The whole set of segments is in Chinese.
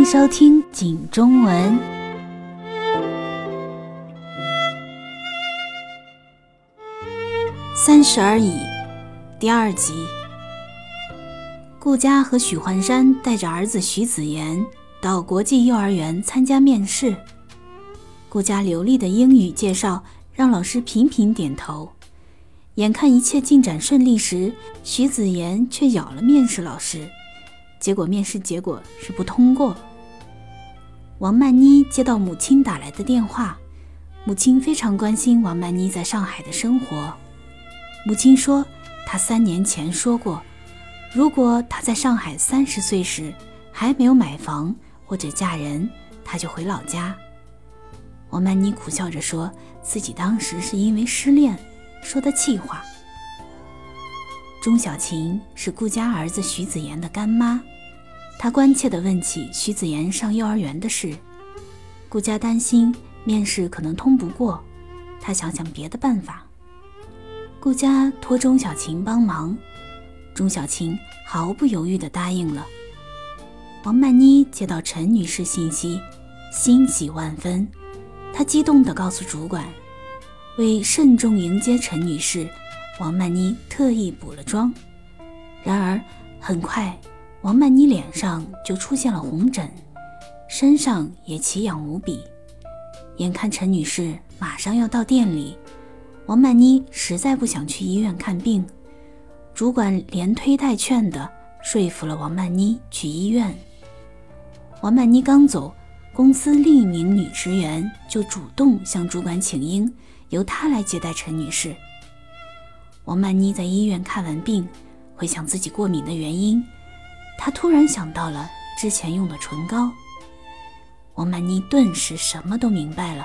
迎收听景中文三十而已第二集。顾佳和许幻山带着儿子许子言到国际幼儿园参加面试。顾佳流利的英语介绍让老师频频点头。眼看一切进展顺利时，许子言却咬了面试老师。结果面试结果是不通过。王曼妮接到母亲打来的电话，母亲非常关心王曼妮在上海的生活。母亲说，她三年前说过，如果她在上海三十岁时还没有买房或者嫁人，她就回老家。王曼妮苦笑着说自己当时是因为失恋说的气话。钟小琴是顾家儿子徐子言的干妈，他关切地问起徐子言上幼儿园的事。顾佳担心面试可能通不过，她想想别的办法。顾佳托钟小琴帮忙，钟小琴毫不犹豫地答应了。王曼妮接到陈女士信息，欣喜万分，她激动地告诉主管，为慎重迎接陈女士。王曼妮特意补了妆，然而很快，王曼妮脸上就出现了红疹，身上也奇痒无比。眼看陈女士马上要到店里，王曼妮实在不想去医院看病，主管连推带劝的说服了王曼妮去医院。王曼妮刚走，公司另一名女职员就主动向主管请缨，由她来接待陈女士。王曼妮在医院看完病，回想自己过敏的原因，他突然想到了之前用的唇膏。王曼妮顿时什么都明白了，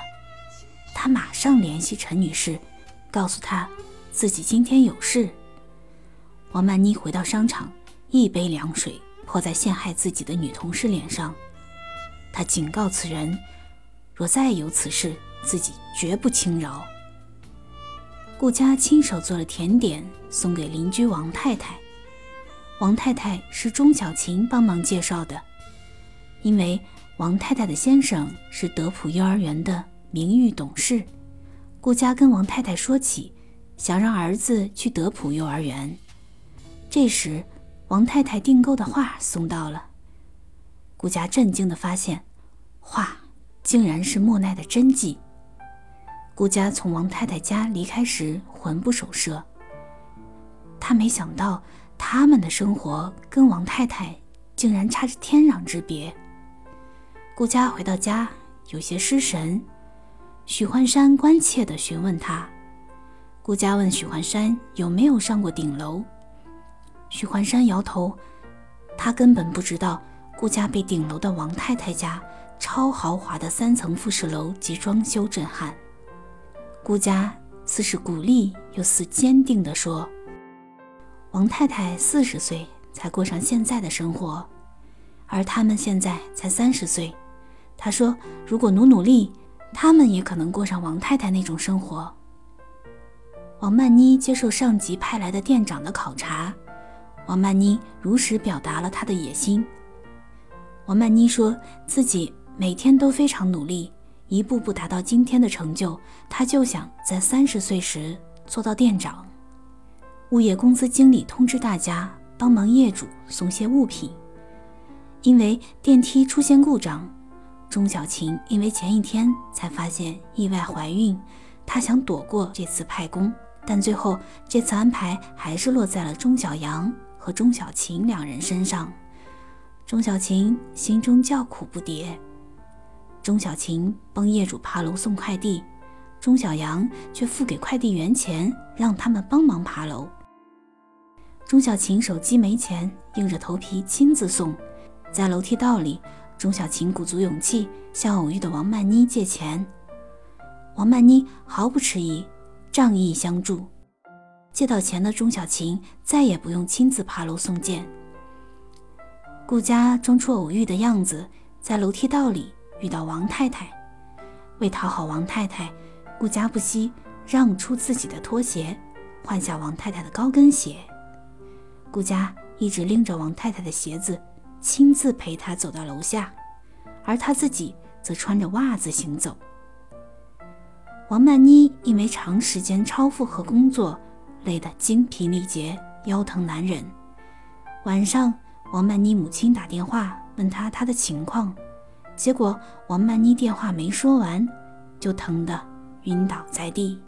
她马上联系陈女士，告诉她自己今天有事。王曼妮回到商场，一杯凉水泼在陷害自己的女同事脸上，她警告此人，若再有此事，自己绝不轻饶。顾佳亲手做了甜点送给邻居王太太。王太太是钟小琴帮忙介绍的，因为王太太的先生是德普幼儿园的名誉董事。顾家跟王太太说起，想让儿子去德普幼儿园。这时，王太太订购的画送到了。顾家震惊地发现，画竟然是莫奈的真迹。顾家从王太太家离开时魂不守舍。他没想到他们的生活跟王太太竟然差着天壤之别。顾家回到家有些失神，许幻山关切地询问他。顾家问许幻山有没有上过顶楼。许幻山摇头，他根本不知道顾家被顶楼的王太太家超豪华的三层复式楼及装修震撼。顾家似是鼓励，又似坚定地说：“王太太四十岁才过上现在的生活，而他们现在才三十岁。他说，如果努努力，他们也可能过上王太太那种生活。”王曼妮接受上级派来的店长的考察，王曼妮如实表达了她的野心。王曼妮说自己每天都非常努力。一步步达到今天的成就，他就想在三十岁时做到店长。物业公司经理通知大家帮忙业主送些物品。因为电梯出现故障，钟小琴因为前一天才发现意外怀孕，她想躲过这次派工，但最后这次安排还是落在了钟小阳和钟小琴两人身上。钟小琴心中叫苦不迭。钟小琴帮业主爬楼送快递，钟小阳却付给快递员钱，让他们帮忙爬楼。钟小琴手机没钱，硬着头皮亲自送。在楼梯道里，钟小琴鼓足勇气向偶遇的王曼妮借钱。王曼妮毫不迟疑，仗义相助。借到钱的钟小琴再也不用亲自爬楼送件。顾家装出偶遇的样子，在楼梯道里。遇到王太太，为讨好王太太，顾家不惜让出自己的拖鞋，换下王太太的高跟鞋。顾家一直拎着王太太的鞋子，亲自陪她走到楼下。而他自己则穿着袜子行走。王曼妮因为长时间超负荷工作，累得精疲力竭，腰疼难忍。晚上，王曼妮母亲打电话问她她的情况，结果王曼妮电话没说完，就疼得晕倒在地。